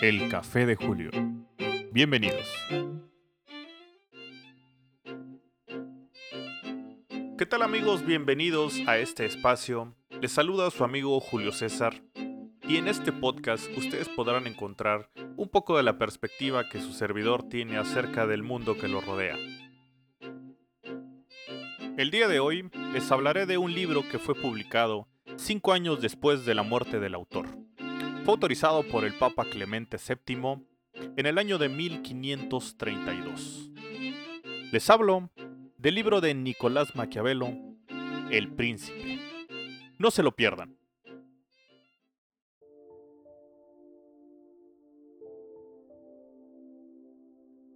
El Café de Julio. Bienvenidos. ¿Qué tal amigos? Bienvenidos a este espacio. Les saluda su amigo Julio César. Y en este podcast ustedes podrán encontrar un poco de la perspectiva que su servidor tiene acerca del mundo que lo rodea. El día de hoy les hablaré de un libro que fue publicado cinco años después de la muerte del autor. Fue autorizado por el Papa Clemente VII en el año de 1532. Les hablo del libro de Nicolás Maquiavelo, El Príncipe. No se lo pierdan.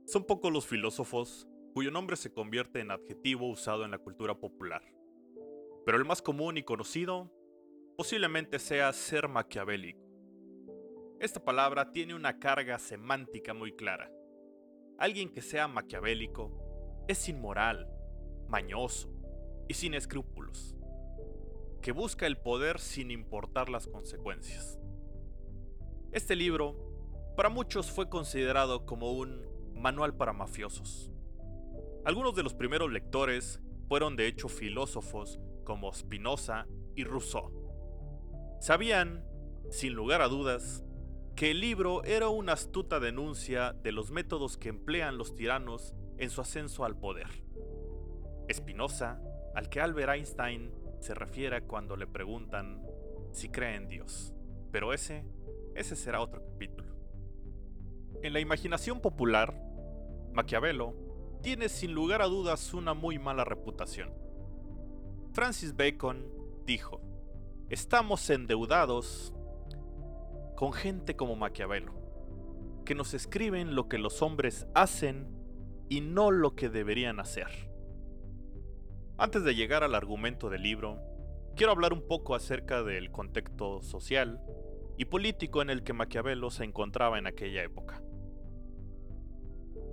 Son pocos los filósofos cuyo nombre se convierte en adjetivo usado en la cultura popular. Pero el más común y conocido posiblemente sea ser maquiavélico. Esta palabra tiene una carga semántica muy clara. Alguien que sea maquiavélico es inmoral, mañoso y sin escrúpulos, que busca el poder sin importar las consecuencias. Este libro, para muchos fue considerado como un manual para mafiosos. Algunos de los primeros lectores fueron de hecho filósofos como Spinoza y Rousseau. Sabían, sin lugar a dudas, que el libro era una astuta denuncia de los métodos que emplean los tiranos en su ascenso al poder. Spinoza, al que Albert Einstein se refiere cuando le preguntan si cree en Dios. Pero ese, ese será otro capítulo. En la imaginación popular, Maquiavelo tiene sin lugar a dudas una muy mala reputación. Francis Bacon dijo, Estamos endeudados con gente como Maquiavelo, que nos escriben lo que los hombres hacen y no lo que deberían hacer. Antes de llegar al argumento del libro, quiero hablar un poco acerca del contexto social y político en el que Maquiavelo se encontraba en aquella época.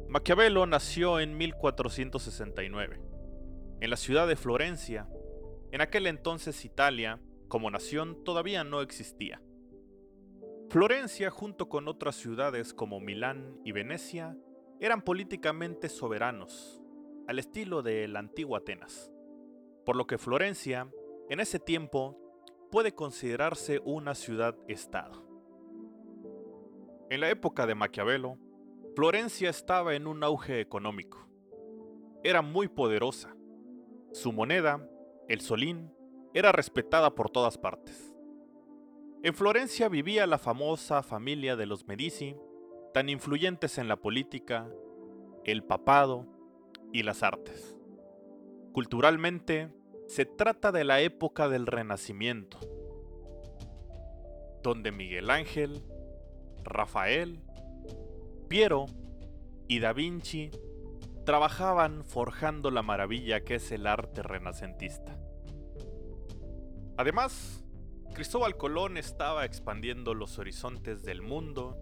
Maquiavelo nació en 1469, en la ciudad de Florencia. En aquel entonces Italia como nación todavía no existía. Florencia, junto con otras ciudades como Milán y Venecia, eran políticamente soberanos, al estilo de la antigua Atenas, por lo que Florencia, en ese tiempo, puede considerarse una ciudad-estado. En la época de Maquiavelo, Florencia estaba en un auge económico. Era muy poderosa. Su moneda, el solín, era respetada por todas partes. En Florencia vivía la famosa familia de los Medici, tan influyentes en la política, el papado y las artes. Culturalmente, se trata de la época del Renacimiento, donde Miguel Ángel, Rafael, Piero y Da Vinci trabajaban forjando la maravilla que es el arte renacentista. Además, Cristóbal Colón estaba expandiendo los horizontes del mundo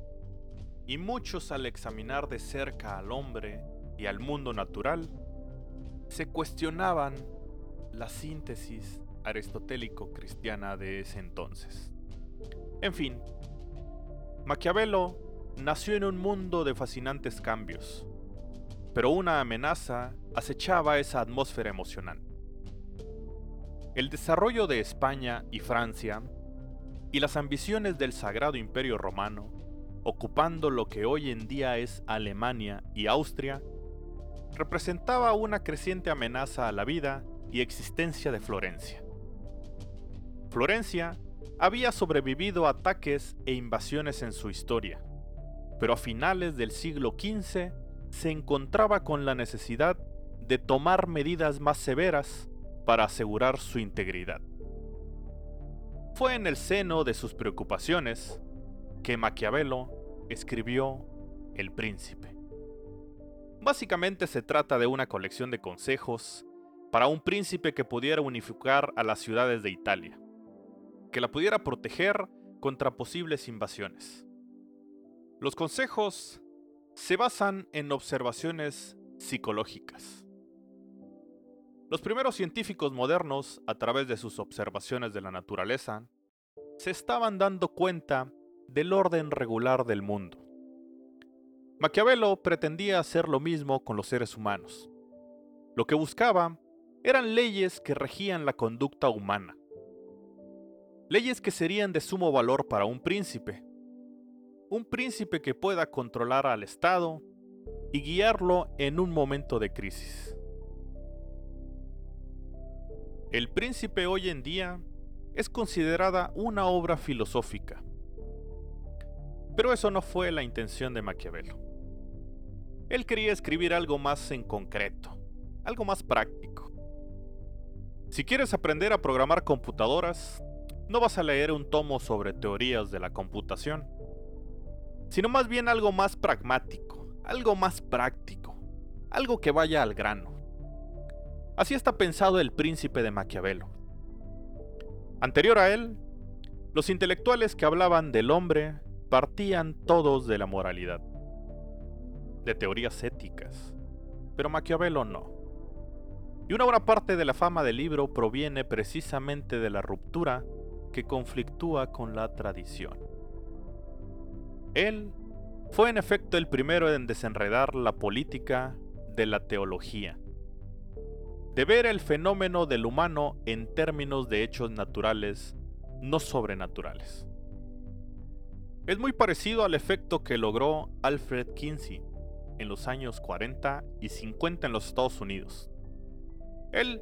y muchos al examinar de cerca al hombre y al mundo natural, se cuestionaban la síntesis aristotélico-cristiana de ese entonces. En fin, Maquiavelo nació en un mundo de fascinantes cambios, pero una amenaza acechaba esa atmósfera emocional. El desarrollo de España y Francia y las ambiciones del Sagrado Imperio Romano, ocupando lo que hoy en día es Alemania y Austria, representaba una creciente amenaza a la vida y existencia de Florencia. Florencia había sobrevivido a ataques e invasiones en su historia, pero a finales del siglo XV se encontraba con la necesidad de tomar medidas más severas para asegurar su integridad. Fue en el seno de sus preocupaciones que Maquiavelo escribió El Príncipe. Básicamente se trata de una colección de consejos para un príncipe que pudiera unificar a las ciudades de Italia, que la pudiera proteger contra posibles invasiones. Los consejos se basan en observaciones psicológicas. Los primeros científicos modernos, a través de sus observaciones de la naturaleza, se estaban dando cuenta del orden regular del mundo. Maquiavelo pretendía hacer lo mismo con los seres humanos. Lo que buscaba eran leyes que regían la conducta humana. Leyes que serían de sumo valor para un príncipe. Un príncipe que pueda controlar al Estado y guiarlo en un momento de crisis. El príncipe hoy en día es considerada una obra filosófica. Pero eso no fue la intención de Maquiavelo. Él quería escribir algo más en concreto, algo más práctico. Si quieres aprender a programar computadoras, no vas a leer un tomo sobre teorías de la computación, sino más bien algo más pragmático, algo más práctico, algo que vaya al grano. Así está pensado el príncipe de Maquiavelo. Anterior a él, los intelectuales que hablaban del hombre partían todos de la moralidad, de teorías éticas, pero Maquiavelo no. Y una buena parte de la fama del libro proviene precisamente de la ruptura que conflictúa con la tradición. Él fue en efecto el primero en desenredar la política de la teología, de ver el fenómeno del humano en términos de hechos naturales, no sobrenaturales. Es muy parecido al efecto que logró Alfred Kinsey en los años 40 y 50 en los Estados Unidos. Él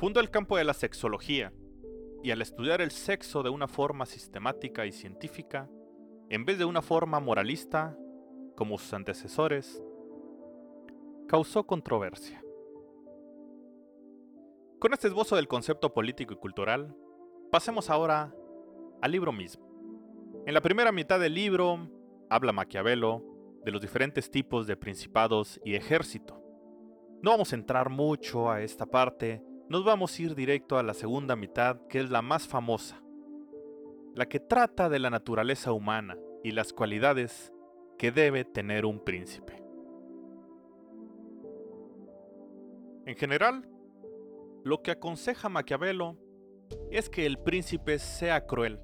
fundó el campo de la sexología y al estudiar el sexo de una forma sistemática y científica, en vez de una forma moralista, como sus antecesores, causó controversia. Con este esbozo del concepto político y cultural, pasemos ahora al libro mismo. En la primera mitad del libro habla Maquiavelo de los diferentes tipos de principados y ejército. No vamos a entrar mucho a esta parte, nos vamos a ir directo a la segunda mitad, que es la más famosa, la que trata de la naturaleza humana y las cualidades que debe tener un príncipe. En general, lo que aconseja Maquiavelo es que el príncipe sea cruel,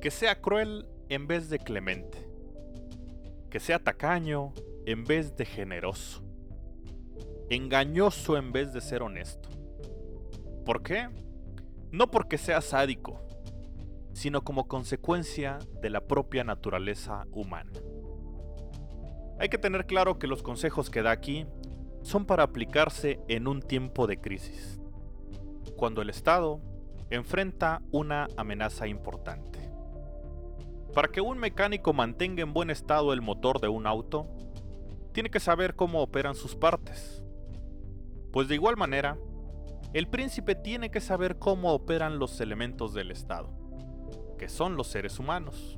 que sea cruel en vez de clemente, que sea tacaño en vez de generoso, engañoso en vez de ser honesto. ¿Por qué? No porque sea sádico, sino como consecuencia de la propia naturaleza humana. Hay que tener claro que los consejos que da aquí son para aplicarse en un tiempo de crisis, cuando el Estado enfrenta una amenaza importante. Para que un mecánico mantenga en buen estado el motor de un auto, tiene que saber cómo operan sus partes. Pues de igual manera, el príncipe tiene que saber cómo operan los elementos del Estado, que son los seres humanos.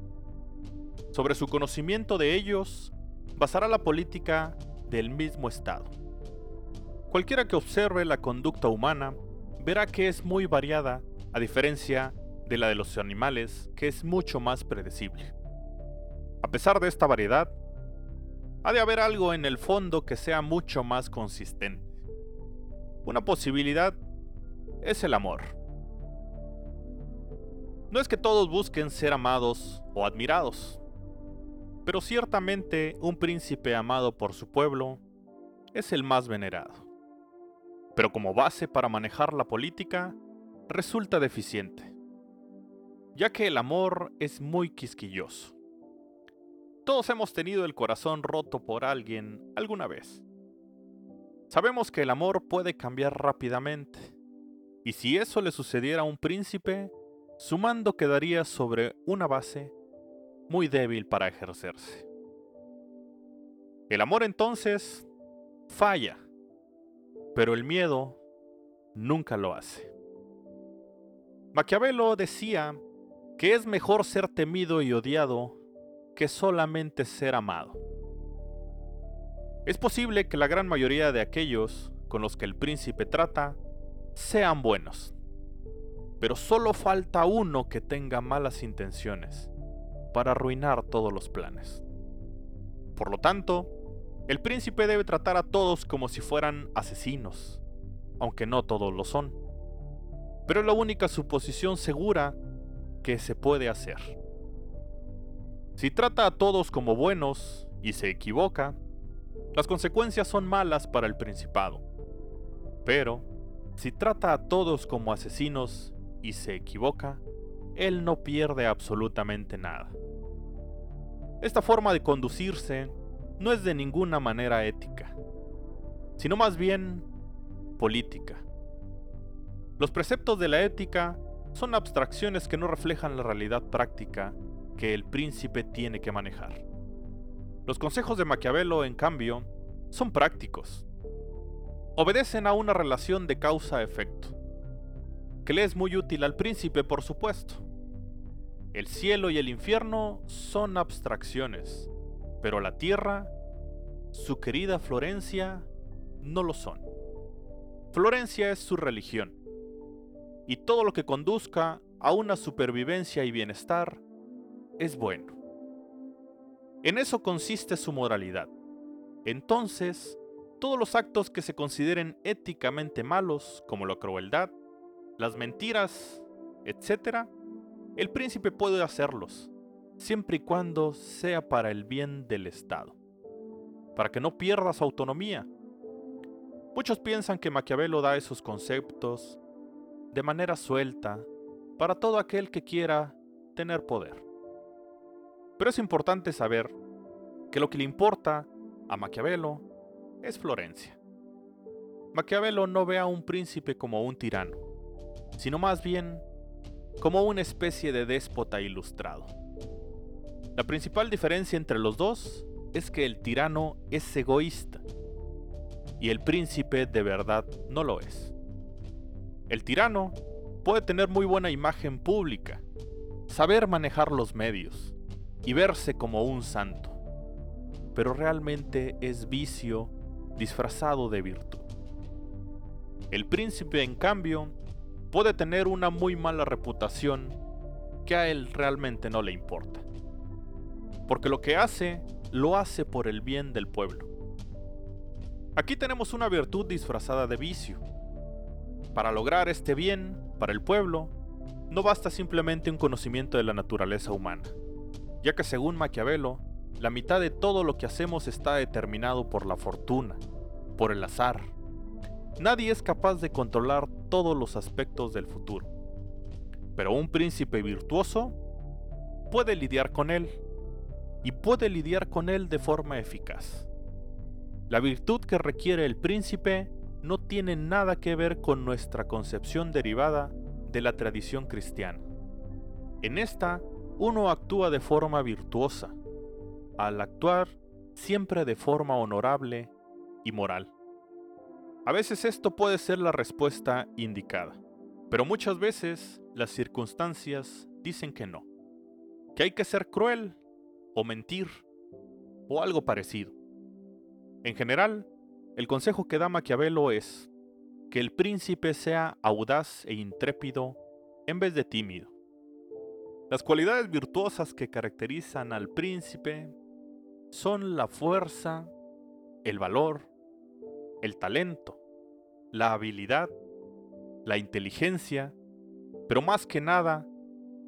Sobre su conocimiento de ellos, basará la política del mismo Estado. Cualquiera que observe la conducta humana verá que es muy variada, a diferencia de la de los animales, que es mucho más predecible. A pesar de esta variedad, ha de haber algo en el fondo que sea mucho más consistente. Una posibilidad es el amor. No es que todos busquen ser amados o admirados, pero ciertamente un príncipe amado por su pueblo es el más venerado pero como base para manejar la política resulta deficiente, ya que el amor es muy quisquilloso. Todos hemos tenido el corazón roto por alguien alguna vez. Sabemos que el amor puede cambiar rápidamente, y si eso le sucediera a un príncipe, su mando quedaría sobre una base muy débil para ejercerse. El amor entonces falla pero el miedo nunca lo hace. Maquiavelo decía que es mejor ser temido y odiado que solamente ser amado. Es posible que la gran mayoría de aquellos con los que el príncipe trata sean buenos, pero solo falta uno que tenga malas intenciones para arruinar todos los planes. Por lo tanto, el príncipe debe tratar a todos como si fueran asesinos, aunque no todos lo son. Pero es la única suposición segura que se puede hacer. Si trata a todos como buenos y se equivoca, las consecuencias son malas para el Principado. Pero, si trata a todos como asesinos y se equivoca, él no pierde absolutamente nada. Esta forma de conducirse no es de ninguna manera ética, sino más bien política. Los preceptos de la ética son abstracciones que no reflejan la realidad práctica que el príncipe tiene que manejar. Los consejos de Maquiavelo, en cambio, son prácticos. Obedecen a una relación de causa-efecto, que le es muy útil al príncipe, por supuesto. El cielo y el infierno son abstracciones, pero la tierra, su querida Florencia, no lo son. Florencia es su religión, y todo lo que conduzca a una supervivencia y bienestar es bueno. En eso consiste su moralidad. Entonces, todos los actos que se consideren éticamente malos, como la crueldad, las mentiras, etc., el príncipe puede hacerlos, siempre y cuando sea para el bien del Estado, para que no pierda su autonomía. Muchos piensan que Maquiavelo da esos conceptos de manera suelta para todo aquel que quiera tener poder. Pero es importante saber que lo que le importa a Maquiavelo es Florencia. Maquiavelo no ve a un príncipe como un tirano, sino más bien como una especie de déspota ilustrado. La principal diferencia entre los dos es que el tirano es egoísta y el príncipe de verdad no lo es. El tirano puede tener muy buena imagen pública, saber manejar los medios y verse como un santo, pero realmente es vicio disfrazado de virtud. El príncipe, en cambio, puede tener una muy mala reputación que a él realmente no le importa, porque lo que hace, lo hace por el bien del pueblo. Aquí tenemos una virtud disfrazada de vicio, para lograr este bien para el pueblo, no basta simplemente un conocimiento de la naturaleza humana, ya que según Maquiavelo, la mitad de todo lo que hacemos está determinado por la fortuna, por el azar. Nadie es capaz de controlar todos los aspectos del futuro. Pero un príncipe virtuoso puede lidiar con él, y puede lidiar con él de forma eficaz. La virtud que requiere el príncipe no tiene nada que ver con nuestra concepción derivada de la tradición cristiana. En esta, uno actúa de forma virtuosa, al actuar siempre de forma honorable y moral. A veces esto puede ser la respuesta indicada, pero muchas veces las circunstancias dicen que no, que hay que ser cruel o mentir o algo parecido. En general, el consejo que da Maquiavelo es que el príncipe sea audaz e intrépido en vez de tímido. Las cualidades virtuosas que caracterizan al príncipe son la fuerza, el valor, el talento, la habilidad, la inteligencia, pero más que nada,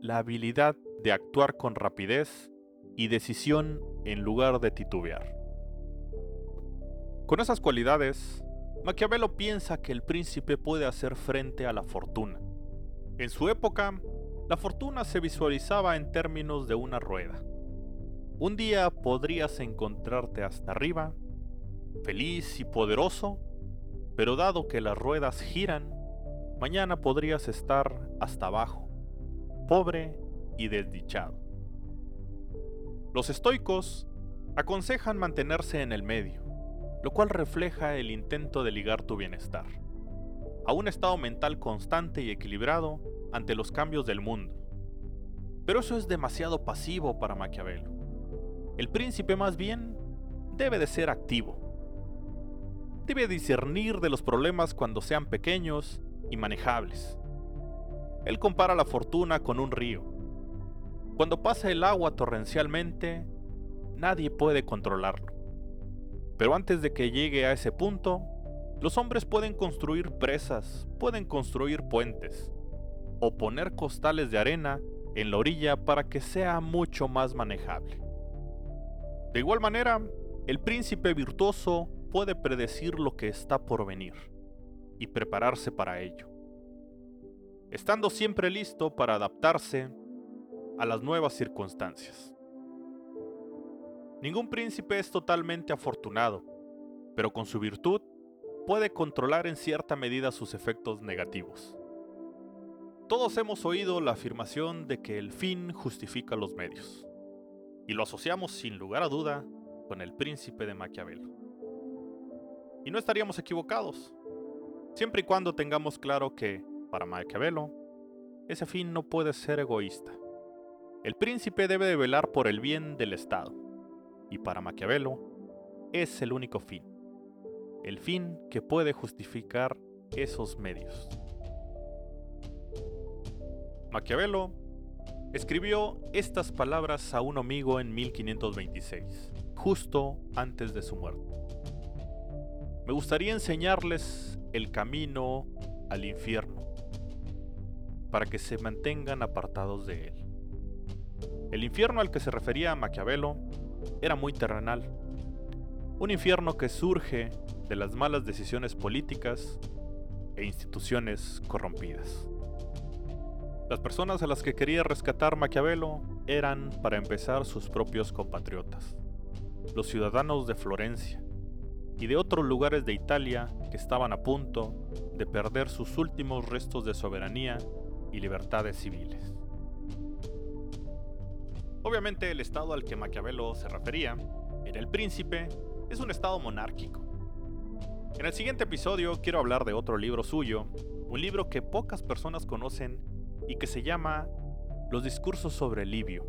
la habilidad de actuar con rapidez y decisión en lugar de titubear. Con esas cualidades, Maquiavelo piensa que el príncipe puede hacer frente a la fortuna. En su época, la fortuna se visualizaba en términos de una rueda. Un día podrías encontrarte hasta arriba, feliz y poderoso, pero dado que las ruedas giran, mañana podrías estar hasta abajo, pobre y desdichado. Los estoicos aconsejan mantenerse en el medio, lo cual refleja el intento de ligar tu bienestar a un estado mental constante y equilibrado ante los cambios del mundo. Pero eso es demasiado pasivo para Maquiavelo. El príncipe más bien debe de ser activo. Debe discernir de los problemas cuando sean pequeños y manejables. Él compara la fortuna con un río. Cuando pasa el agua torrencialmente, nadie puede controlarlo. Pero antes de que llegue a ese punto, los hombres pueden construir presas, pueden construir puentes, o poner costales de arena en la orilla para que sea mucho más manejable. De igual manera, el príncipe virtuoso puede predecir lo que está por venir y prepararse para ello, estando siempre listo para adaptarse a las nuevas circunstancias. Ningún príncipe es totalmente afortunado, pero con su virtud puede controlar en cierta medida sus efectos negativos. Todos hemos oído la afirmación de que el fin justifica los medios, y lo asociamos sin lugar a duda con el príncipe de Maquiavelo. Y no estaríamos equivocados, siempre y cuando tengamos claro que, para Maquiavelo, ese fin no puede ser egoísta. El príncipe debe de velar por el bien del Estado, y para Maquiavelo es el único fin, el fin que puede justificar esos medios. Maquiavelo escribió estas palabras a un amigo en 1526, justo antes de su muerte. Me gustaría enseñarles el camino al infierno, para que se mantengan apartados de él. El infierno al que se refería Maquiavelo era muy terrenal, un infierno que surge de las malas decisiones políticas e instituciones corrompidas. Las personas a las que quería rescatar Maquiavelo eran, para empezar, sus propios compatriotas, los ciudadanos de Florencia y de otros lugares de Italia que estaban a punto de perder sus últimos restos de soberanía y libertades civiles. Obviamente el estado al que Maquiavelo se refería, era el príncipe, es un estado monárquico. En el siguiente episodio quiero hablar de otro libro suyo, un libro que pocas personas conocen y que se llama Los discursos sobre Livio,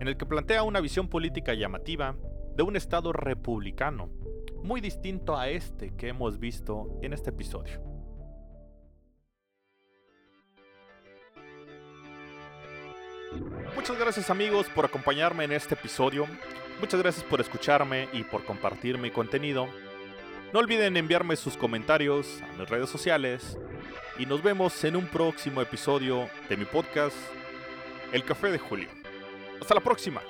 en el que plantea una visión política llamativa de un Estado republicano, muy distinto a este que hemos visto en este episodio. Muchas gracias amigos por acompañarme en este episodio, muchas gracias por escucharme y por compartir mi contenido. No olviden enviarme sus comentarios a mis redes sociales y nos vemos en un próximo episodio de mi podcast El Café de Julio. Hasta la próxima.